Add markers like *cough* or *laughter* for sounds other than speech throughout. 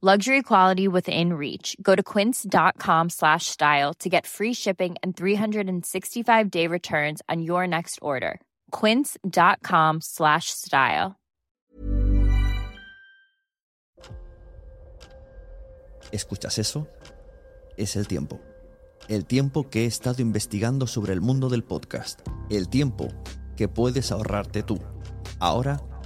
Luxury quality within reach. Go to quince.com slash style to get free shipping and 365 day returns on your next order. Quince.com slash style. ¿Escuchas eso? Es el tiempo. El tiempo que he estado investigando sobre el mundo del podcast. El tiempo que puedes ahorrarte tú. Ahora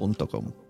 podcaster.com.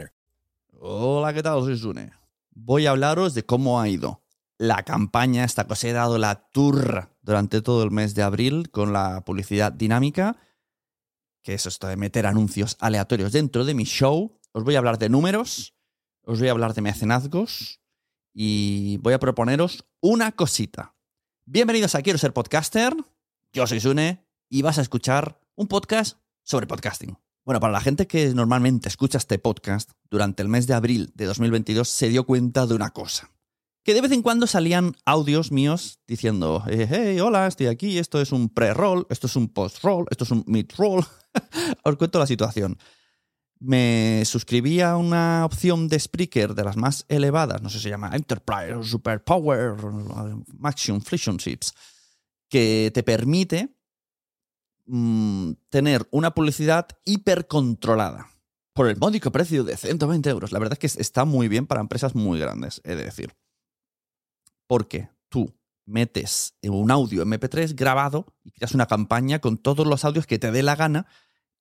Hola, ¿qué tal? Soy Sune. Voy a hablaros de cómo ha ido la campaña, esta os he dado la turra durante todo el mes de abril con la publicidad dinámica, que es esto de meter anuncios aleatorios dentro de mi show. Os voy a hablar de números, os voy a hablar de mecenazgos y voy a proponeros una cosita. Bienvenidos a Quiero ser podcaster. Yo soy Sune y vas a escuchar un podcast sobre podcasting. Bueno, para la gente que normalmente escucha este podcast, durante el mes de abril de 2022 se dio cuenta de una cosa. Que de vez en cuando salían audios míos diciendo, eh, hey, hola, estoy aquí, esto es un pre-roll, esto es un post-roll, esto es un mid-roll. *laughs* Os cuento la situación. Me suscribí a una opción de Spreaker de las más elevadas, no sé si se llama Enterprise, Superpower, Maximum Friction Sheets, que te permite mm, tener una publicidad hipercontrolada por el módico precio de 120 euros. La verdad es que está muy bien para empresas muy grandes, he de decir. Porque tú metes un audio MP3 grabado y creas una campaña con todos los audios que te dé la gana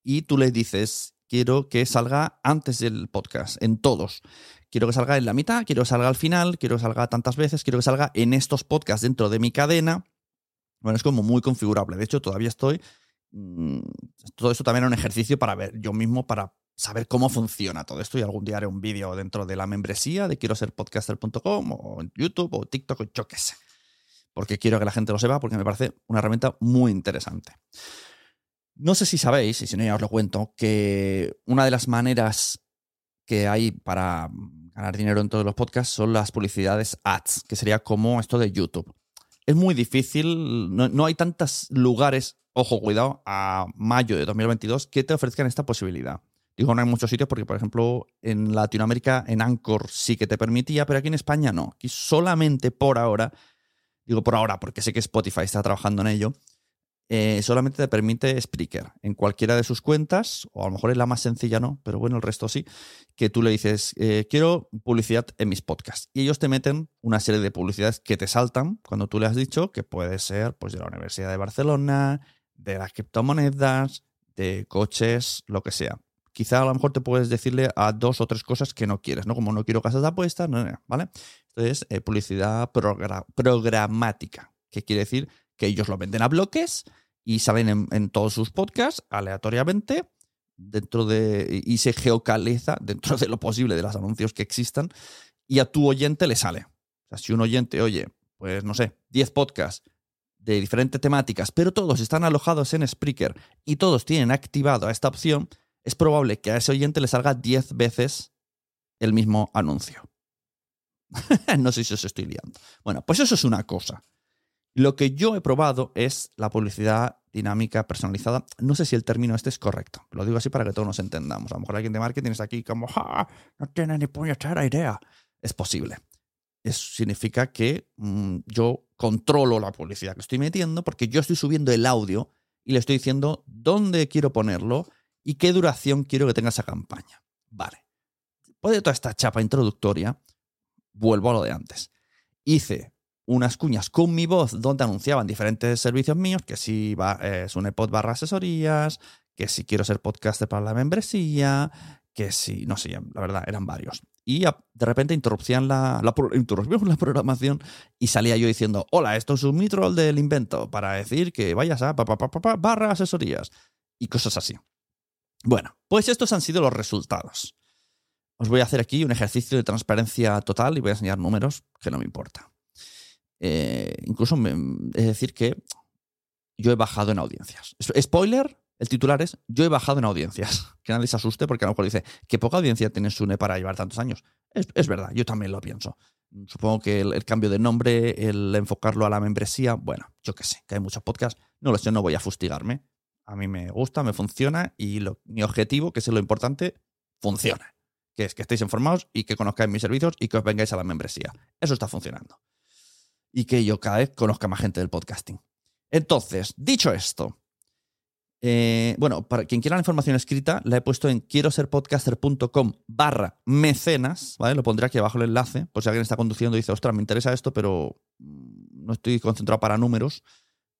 y tú le dices, quiero que salga antes del podcast, en todos. Quiero que salga en la mitad, quiero que salga al final, quiero que salga tantas veces, quiero que salga en estos podcasts dentro de mi cadena. Bueno, es como muy configurable. De hecho, todavía estoy. Mm, todo esto también es un ejercicio para ver yo mismo, para saber cómo funciona todo esto. Y algún día haré un vídeo dentro de la membresía de quiero ser podcaster.com o en YouTube o TikTok o yo qué sé. Porque quiero que la gente lo sepa, porque me parece una herramienta muy interesante. No sé si sabéis, y si no ya os lo cuento, que una de las maneras que hay para ganar dinero en todos los podcasts son las publicidades ads, que sería como esto de YouTube. Es muy difícil, no, hay tantos lugares, ojo, cuidado, a mayo de 2022 que te ofrezcan esta posibilidad. Digo, no hay muchos sitios porque, por ejemplo, en Latinoamérica, en Anchor sí que te permitía, pero aquí en España no. Aquí solamente por ahora, digo por ahora porque sé que Spotify está trabajando en ello, eh, solamente te permite Spreaker en cualquiera de sus cuentas, o a lo mejor es la más sencilla, no, pero bueno, el resto sí, que tú le dices, eh, quiero publicidad en mis podcasts. Y ellos te meten una serie de publicidades que te saltan cuando tú le has dicho que puede ser pues, de la Universidad de Barcelona, de las criptomonedas, de coches, lo que sea. Quizá a lo mejor te puedes decirle a dos o tres cosas que no quieres, ¿no? Como no quiero casas de apuestas, no, no, ¿vale? Entonces, eh, publicidad progra- programática, que quiere decir que ellos lo venden a bloques y salen en, todos sus podcasts aleatoriamente dentro de y se geocaliza *laughs* dentro de lo posible de los anuncios que existan y a tu oyente le sale. O sea, si un oyente oye, pues no sé, 10 podcasts de diferentes temáticas, pero todos están alojados en Spreaker y todos tienen activado esta opción, es probable que a ese oyente le salga 10 veces el mismo anuncio. *laughs* no sé si os estoy liando. Bueno, pues eso es una cosa. Lo que yo he probado es la publicidad dinámica personalizada. No sé si el término este es correcto. Lo digo así para que todos nos entendamos. A lo mejor alguien de marketing está aquí como, "Ja, no tiene ni puñetera idea. Es posible. Eso significa que mm, yo controlo la publicidad que estoy metiendo porque yo estoy subiendo el audio y le estoy diciendo dónde quiero ponerlo y qué duración quiero que tenga esa campaña. Vale. Después de toda esta chapa introductoria, vuelvo a lo de antes. Hice unas cuñas con mi voz donde anunciaban diferentes servicios míos, que si va, eh, es un iPod barra asesorías, que si quiero ser podcaster para la membresía, que si, no sé, la verdad, eran varios. Y de repente interrumpían la, interrumpían la programación y salía yo diciendo, hola, esto es un mitrol del invento, para decir que vayas a pa, barra asesorías y cosas así. Bueno, pues estos han sido los resultados. Os voy a hacer aquí un ejercicio de transparencia total y voy a enseñar números que no me importa. Eh, incluso me- es decir que yo he bajado en audiencias. Spoiler, el titular es yo he bajado en audiencias. *laughs* Que nadie se asuste porque a lo mejor dice, qué poca audiencia tiene Sune para llevar tantos años. Es, verdad, yo también lo pienso. Supongo que el, el cambio de nombre, el enfocarlo a la membresía, bueno, yo qué sé, que hay muchos podcasts, no lo sé, no voy a fustigarme. A mí me gusta, me funciona y lo- mi objetivo, que es lo importante, funciona. Que es que estéis informados y que conozcáis mis servicios y que os vengáis a la membresía. Eso está funcionando. Y que yo cada vez conozca más gente del podcasting. Entonces, dicho esto, eh, bueno, para quien quiera la información escrita, la he puesto en quiero ser podcaster.com barra mecenas, ¿vale? Lo pondré aquí abajo el enlace, por si alguien está conduciendo y dice, ostras, me interesa esto, pero mm, no estoy concentrado para números,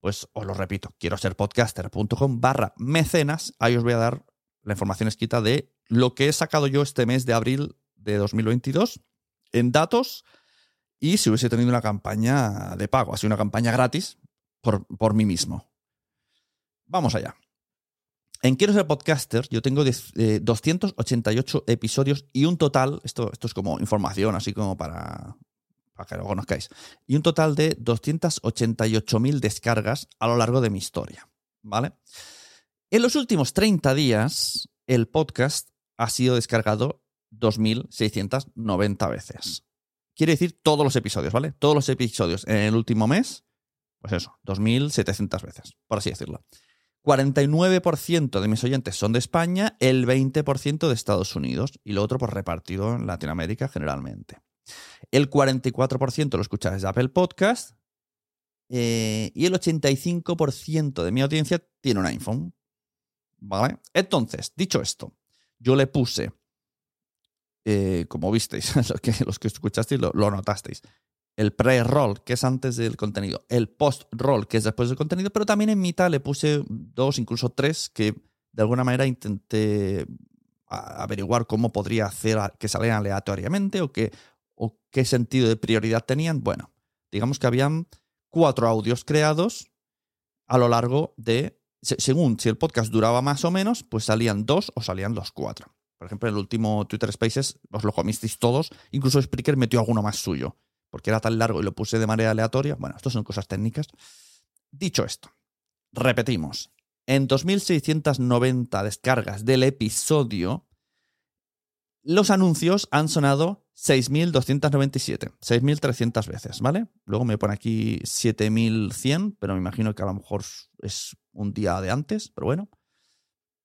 pues os lo repito, quiero ser podcaster.com barra mecenas, ahí os voy a dar la información escrita de lo que he sacado yo este mes de abril de 2022 en datos y si hubiese tenido una campaña de pago, así una campaña gratis por, por mí mismo. Vamos allá. En Quiero ser podcaster, yo tengo diez- eh, 288 episodios y un total, esto, esto es como información, así como para, para que lo conozcáis, y un total de 288.000 descargas a lo largo de mi historia. ¿Vale? En los últimos 30 días, el podcast ha sido descargado 2.690 veces. Quiere decir todos los episodios, ¿vale? Todos los episodios en el último mes, pues eso, 2.700 veces, por así decirlo. 49% de mis oyentes son de España, el 20% de Estados Unidos y lo otro pues repartido en Latinoamérica generalmente. El 44% lo escucha desde Apple Podcast eh, y el 85% de mi audiencia tiene un iPhone. ¿Vale? Entonces, dicho esto, yo le puse, eh, como visteis, *laughs* los que, los que escuchasteis lo, notasteis, el pre-roll, que es antes del contenido, el post-roll, que es después del contenido, pero también en mitad le puse dos, incluso tres, que de alguna manera intenté averiguar cómo podría hacer que salieran aleatoriamente o qué, o qué sentido de prioridad tenían. Bueno, digamos que habían cuatro audios creados a lo largo de, se- según si el podcast duraba más o menos, pues salían dos o salían los cuatro. Por ejemplo, en el último Twitter Spaces os lo comisteis todos, incluso Spreaker metió alguno más suyo, porque era tan largo y lo puse de manera aleatoria. Bueno, esto son cosas técnicas. Dicho esto, repetimos, en 2690 descargas del episodio, los anuncios han sonado 6.297, 6.300 veces, ¿vale? Luego me pone aquí 7.100, pero me imagino que a lo mejor es un día de antes, pero bueno.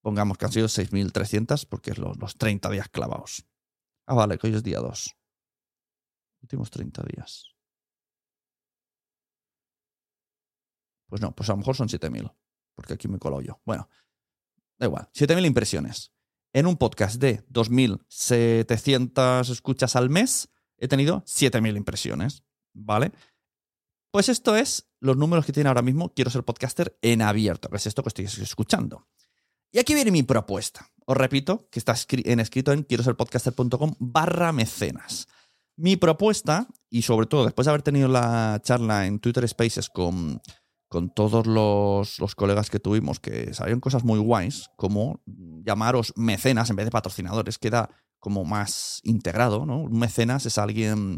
Pongamos que han sido 6.300 porque es los, los 30 días clavados. Ah, vale, que hoy es día 2. Últimos 30 días. Pues no, pues a lo mejor son 7.000, porque aquí me colo yo. Bueno, da igual, 7.000 impresiones. En un podcast de 2.700 escuchas al mes, he tenido 7.000 impresiones, ¿vale? Pues esto es los números que tiene ahora mismo Quiero ser podcaster en abierto, que es esto que estoy escuchando. Y aquí viene mi propuesta. Os repito que está en escrito en quiero ser podcaster.com barra mecenas. Mi propuesta, y sobre todo después de haber tenido la charla en Twitter Spaces con, con todos los, los colegas que tuvimos, que salieron cosas muy guays, como llamaros mecenas en vez de patrocinadores, queda como más integrado, ¿no? Un mecenas es alguien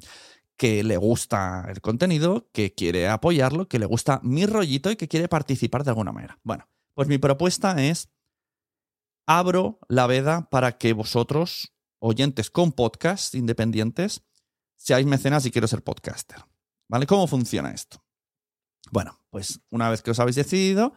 que le gusta el contenido, que quiere apoyarlo, que le gusta mi rollito y que quiere participar de alguna manera. Bueno, pues mi propuesta es abro la veda para que vosotros, oyentes con podcast independientes, seáis mecenas y quiero ser podcaster. ¿Vale? ¿Cómo funciona esto? Bueno, pues una vez que os habéis decidido,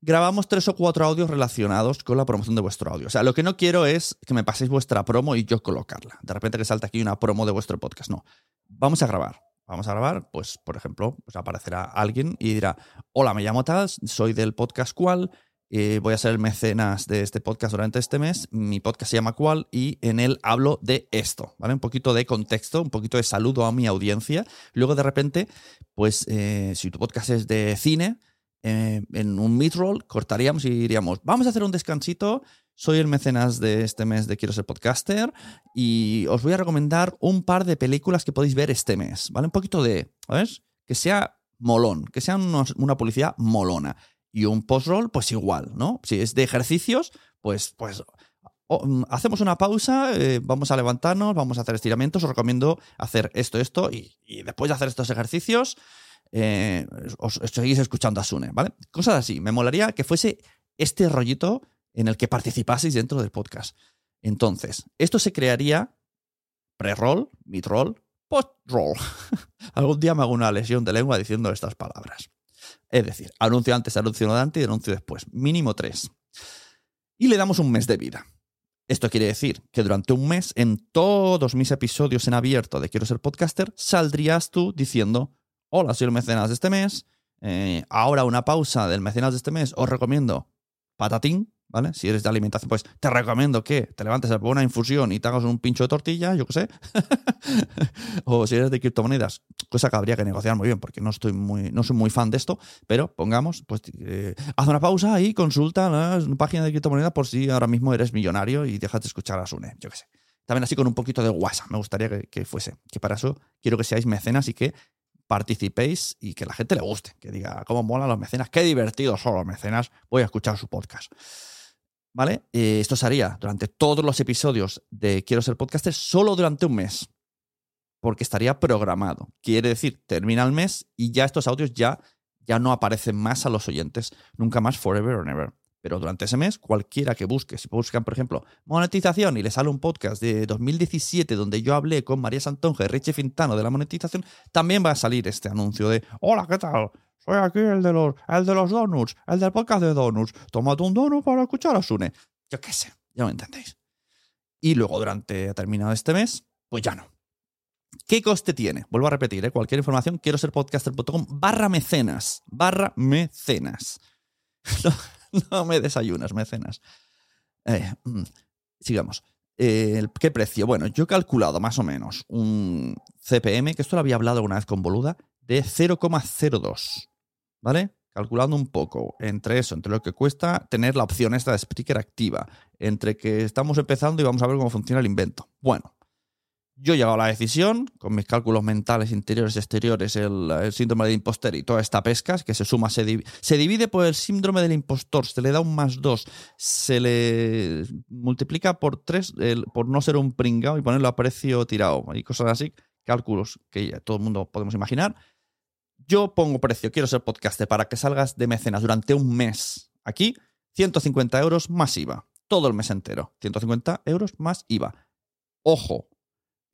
grabamos tres o cuatro audios relacionados con la promoción de vuestro audio. O sea, lo que no quiero es que me paséis vuestra promo y yo colocarla. De repente que salta aquí una promo de vuestro podcast. No. Vamos a grabar. Vamos a grabar, pues, por ejemplo, pues aparecerá alguien y dirá, hola, me llamo Tal, soy del podcast cual, eh, voy a ser el mecenas de este podcast durante este mes. Mi podcast se llama Cual y en él hablo de esto, ¿vale? Un poquito de contexto, un poquito de saludo a mi audiencia. Luego, de repente, pues eh, si tu podcast es de cine, eh, en un mid-roll cortaríamos y diríamos, vamos a hacer un descansito. Soy el mecenas de este mes de Quiero ser podcaster y os voy a recomendar un par de películas que podéis ver este mes, ¿vale? Un poquito de, ¿sabes? Que sea molón, que sea una publicidad molona. Y un post-roll, pues igual, ¿no? Si es de ejercicios, pues, pues mm, hacemos una pausa, eh, vamos a levantarnos, vamos a hacer estiramientos, os recomiendo hacer esto, esto, y, y después de hacer estos ejercicios, eh, os, os seguís escuchando a Sune, ¿vale? Cosas así. Me molaría que fuese este rollito en el que participaseis dentro del podcast. Entonces, esto se crearía pre-roll, mid-roll, post-roll. *laughs* Algún día me hago una lesión de lengua diciendo estas palabras. Es decir, anuncio antes, anuncio durante y anuncio después. Mínimo tres. Y le damos un mes de vida. Esto quiere decir que durante un mes, en todos mis episodios en abierto de Quiero ser podcaster, saldrías tú diciendo, hola, soy el mecenas de este mes, eh, ahora una pausa del mecenas de este mes, os recomiendo patatín, ¿vale? Si eres de alimentación, pues te recomiendo que te levantes a una infusión y te hagas un pincho de tortilla, yo qué sé. *laughs* o si eres de criptomonedas, cosa que habría que negociar muy bien, porque no estoy muy, no soy muy fan de esto, pero pongamos, pues eh, haz una pausa y consulta la página de criptomonedas por si ahora mismo eres millonario y dejas de escuchar a Sune, yo qué sé. También así con un poquito de guasa, me gustaría que, que fuese. Que para eso quiero que seáis mecenas y que participéis y que la gente le guste, que diga, cómo molan los mecenas, qué divertidos son los mecenas, voy a escuchar su podcast. ¿Vale? Eh, esto se haría durante todos los episodios de Quiero ser podcaster, solo durante un mes, porque estaría programado. Quiere decir, termina el mes y ya estos audios ya, ya no aparecen más a los oyentes, nunca más, forever or never. Pero durante ese mes, cualquiera que busque, si buscan, por ejemplo, monetización y le sale un podcast de 2017 donde yo hablé con María Santonja y Richie Fintano de la monetización, también va a salir este anuncio de Hola, ¿qué tal? Soy aquí el de los, el de los donuts, el del podcast de donuts. Tómate un donut para escuchar a Sune. Yo qué sé, ya me entendéis. Y luego, durante terminado este mes, pues ya no. ¿Qué coste tiene? Vuelvo a repetir, ¿eh? cualquier información, quiero ser podcaster.com barra mecenas. Barra mecenas. *laughs* No, me desayunas, mecenas. Eh, mm, sigamos. Eh, ¿Qué precio? Bueno, yo he calculado más o menos un CPM, que esto lo había hablado una vez con Boluda, de 0,02. ¿Vale? calculando un poco entre eso, entre lo que cuesta tener la opción esta de Spreaker activa, entre que estamos empezando y vamos a ver cómo funciona el invento. Bueno, yo he llegado a la decisión, con mis cálculos mentales interiores y exteriores, el, síndrome del impostor y toda esta pesca, que se suma, se, divide por el síndrome del impostor, se le da un más dos, se le multiplica por tres por no ser un pringao y ponerlo a precio tirado y cosas así, cálculos que ya todo el mundo podemos imaginar. Yo pongo precio, quiero ser podcaster para que salgas de mecenas durante un mes aquí, 150 euros más IVA, todo el mes entero, 150 euros más IVA. Ojo,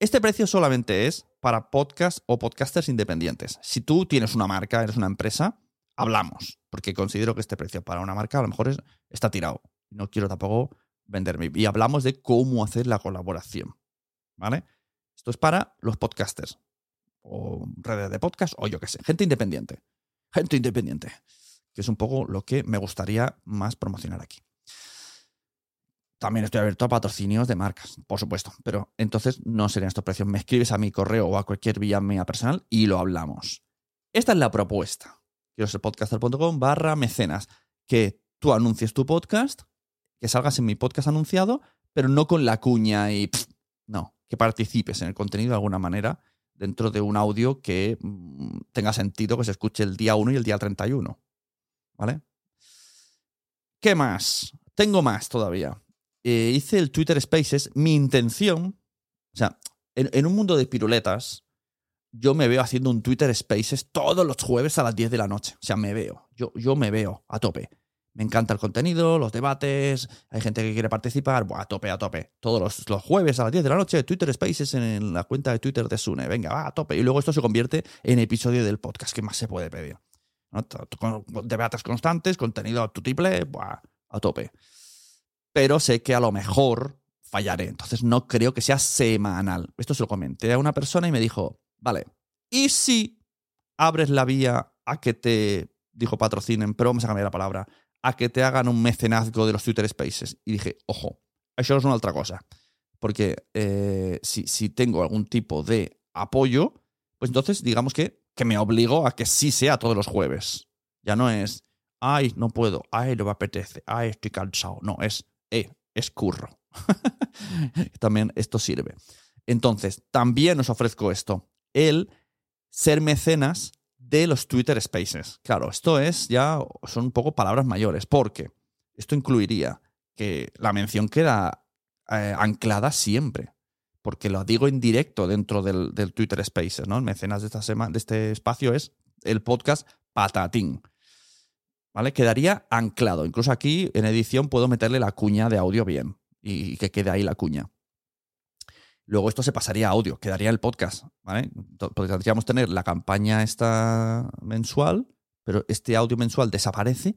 este precio solamente es para podcast o podcasters independientes. Si tú tienes una marca, eres una empresa, hablamos, porque considero que este precio para una marca a lo mejor está tirado. No quiero tampoco venderme. Y hablamos de cómo hacer la colaboración. ¿Vale? Esto es para los podcasters, o redes de podcast, o yo qué sé, gente independiente. Gente independiente, que es un poco lo que me gustaría más promocionar aquí. También estoy abierto a patrocinios de marcas, por supuesto, pero entonces no serían estos precios. Me escribes a mi correo o a cualquier vía mía personal y lo hablamos. Esta es la propuesta. Quiero ser podcaster.com barra mecenas. Que tú anuncies tu podcast, que salgas en mi podcast anunciado, pero no con la cuña y... no, que participes en el contenido de alguna manera dentro de un audio que mm, tenga sentido que se escuche el día 1 y el día 31. ¿Vale? ¿Qué más? Tengo más todavía. Eh, hice el Twitter Spaces, mi intención, o sea, en, un mundo de piruletas, yo me veo haciendo un Twitter Spaces todos los jueves a las 10 de la noche. O sea, me veo, yo, yo me veo a tope. Me encanta el contenido, los debates, hay gente que quiere participar, a tope, a tope. Todos los, jueves a las 10 de la noche, Twitter Spaces en la cuenta de Twitter de Sune. Venga, va, a tope. Y luego esto se convierte en episodio del podcast, que más se puede pedir? Debates constantes, contenido a tu triple, a tope pero sé que a lo mejor fallaré. Entonces no creo que sea semanal. Esto se lo comenté a una persona y me dijo, vale, ¿y si abres la vía a que te, dijo patrocinen, pero vamos a cambiar la palabra, a que te hagan un mecenazgo de los Twitter Spaces? Y dije, ojo, eso es una otra cosa. Porque eh, si, si, tengo algún tipo de apoyo, pues entonces digamos que, que me obligo a que sí sea todos los jueves. Ya no es, ay, no puedo, ay, no me apetece, ay, estoy cansado. No, es, eh, es curro. *laughs* también esto sirve. Entonces, también os ofrezco esto, el ser mecenas de los Twitter Spaces. Claro, esto es ya, son un poco palabras mayores, porque esto incluiría que la mención queda eh, anclada siempre, porque lo digo en directo dentro del, Twitter Spaces, ¿no? El mecenas de, esta semana, de este espacio es el podcast Patatín. ¿vale? Quedaría anclado. Incluso aquí en edición puedo meterle la cuña de audio bien y que quede ahí la cuña. Luego esto se pasaría a audio, quedaría el podcast, ¿vale? Podríamos tener la campaña esta mensual, pero este audio mensual desaparece,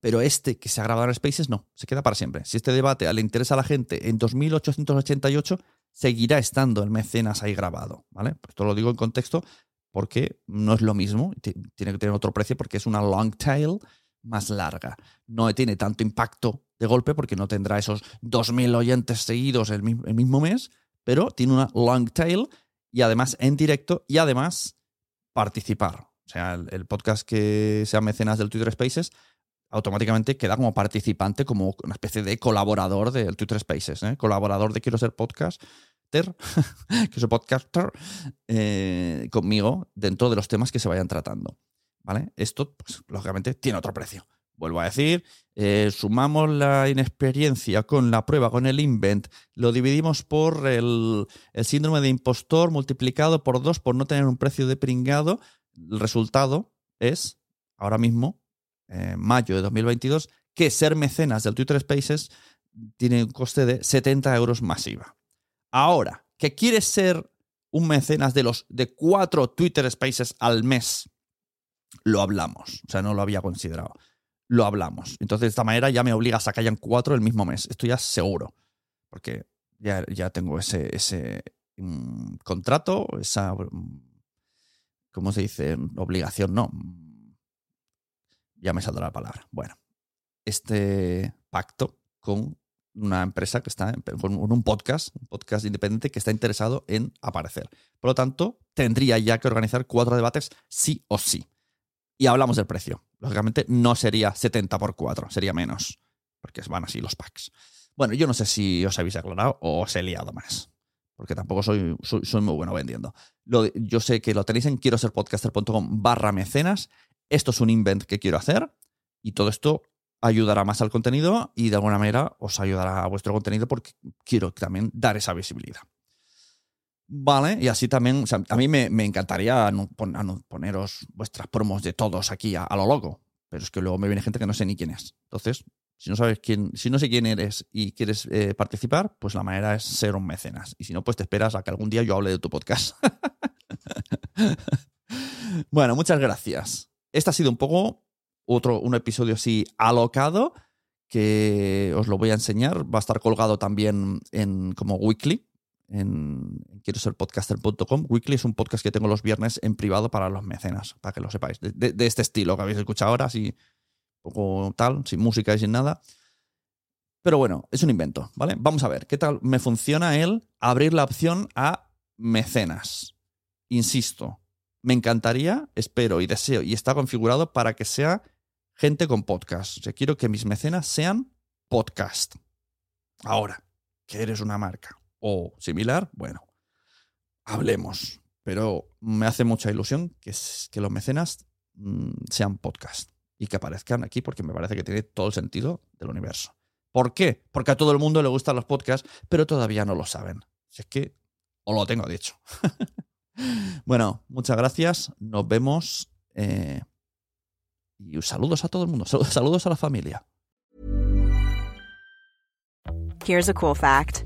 pero este que se ha grabado en Spaces no, se queda para siempre. Si este debate le interesa a la gente en 2888, seguirá estando el mecenas ahí grabado, ¿vale? Pues esto lo digo en contexto porque no es lo mismo, tiene que tener otro precio porque es una long tail más larga. No tiene tanto impacto de golpe porque no tendrá esos 2.000 oyentes seguidos el, mismo mes, pero tiene una long tail y además en directo y además participar. O sea, el, podcast que sea mecenas del Twitter Spaces automáticamente queda como participante, como una especie de colaborador del Twitter Spaces, ¿eh? colaborador de Quiero ser podcaster, *laughs* que soy podcaster, eh, conmigo dentro de los temas que se vayan tratando. ¿vale? Esto, pues, lógicamente, tiene otro precio. Vuelvo a decir, eh, sumamos la inexperiencia con la prueba, con el invent, lo dividimos por el, síndrome de impostor multiplicado por dos por no tener un precio de pringado. El resultado es, ahora mismo, en mayo de 2022, que ser mecenas del Twitter Spaces tiene un coste de 70 euros masiva. Ahora, que quieres ser un mecenas de los de cuatro Twitter Spaces al mes lo hablamos. O sea, no lo había considerado. Lo hablamos. Entonces, de esta manera ya me obligas a que hayan cuatro el mismo mes. Esto ya seguro. Porque ya, ya tengo ese, ese mm, contrato, esa. Mm, ¿Cómo se dice? Obligación, no. Ya me saldrá la palabra. Bueno, este pacto con una empresa que está con un podcast, un podcast independiente que está interesado en aparecer. Por lo tanto, tendría ya que organizar cuatro debates sí o sí. Y hablamos del precio. Lógicamente no sería 70 por 4, sería menos, porque van así los packs. Bueno, yo no sé si os habéis aclarado o os he liado más, porque tampoco soy, soy, muy bueno vendiendo. yo sé que lo tenéis en quiero ser podcaster.com barra mecenas. Esto es un invent que quiero hacer y todo esto ayudará más al contenido y de alguna manera os ayudará a vuestro contenido porque quiero también dar esa visibilidad. Vale, y así también, a mí me, encantaría poneros vuestras promos de todos aquí a, lo loco, pero es que luego me viene gente que no sé ni quién es. Entonces, si no sabes quién, si no sé quién eres y quieres eh, participar, pues la manera es ser un mecenas. Y si no, pues te esperas a que algún día yo hable de tu podcast. *laughs* bueno, muchas gracias. Este ha sido un poco otro, un episodio así alocado que os lo voy a enseñar. Va a estar colgado también en como weekly en, quiero ser podcaster.com. Weekly es un podcast que tengo los viernes en privado para los mecenas, para que lo sepáis. De, este estilo que habéis escuchado ahora, así, poco tal, sin música y sin nada. Pero bueno, es un invento, ¿vale? Vamos a ver qué tal me funciona el abrir la opción a mecenas. Insisto, me encantaría, espero y deseo, y está configurado para que sea gente con podcast. O quiero que mis mecenas sean podcast. Ahora, que eres una marca o similar, bueno, hablemos. Pero me hace mucha ilusión que, que los mecenas mm, sean podcast y que aparezcan aquí porque me parece que tiene todo el sentido del universo. ¿Por qué? Porque a todo el mundo le gustan los podcasts, pero todavía no lo saben. Si es que os lo tengo dicho. *laughs* bueno, muchas gracias. Nos vemos. Eh, y saludos a todo el mundo. Saludos a la familia. Here's a cool fact.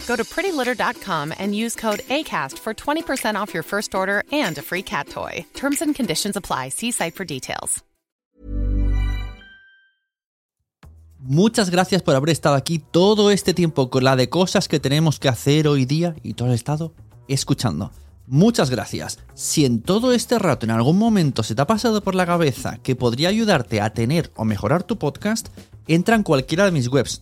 Go to prettylitter.com and use code ACAST for 20% off your first order and a free cat toy. Terms and conditions apply. See site for details. Muchas gracias por haber estado aquí todo este tiempo con la de cosas que tenemos que hacer hoy día y todo el estado escuchando. Muchas gracias. Si en todo este rato en algún momento se te ha pasado por la cabeza que podría ayudarte a tener o mejorar tu podcast, entra en cualquiera de mis webs.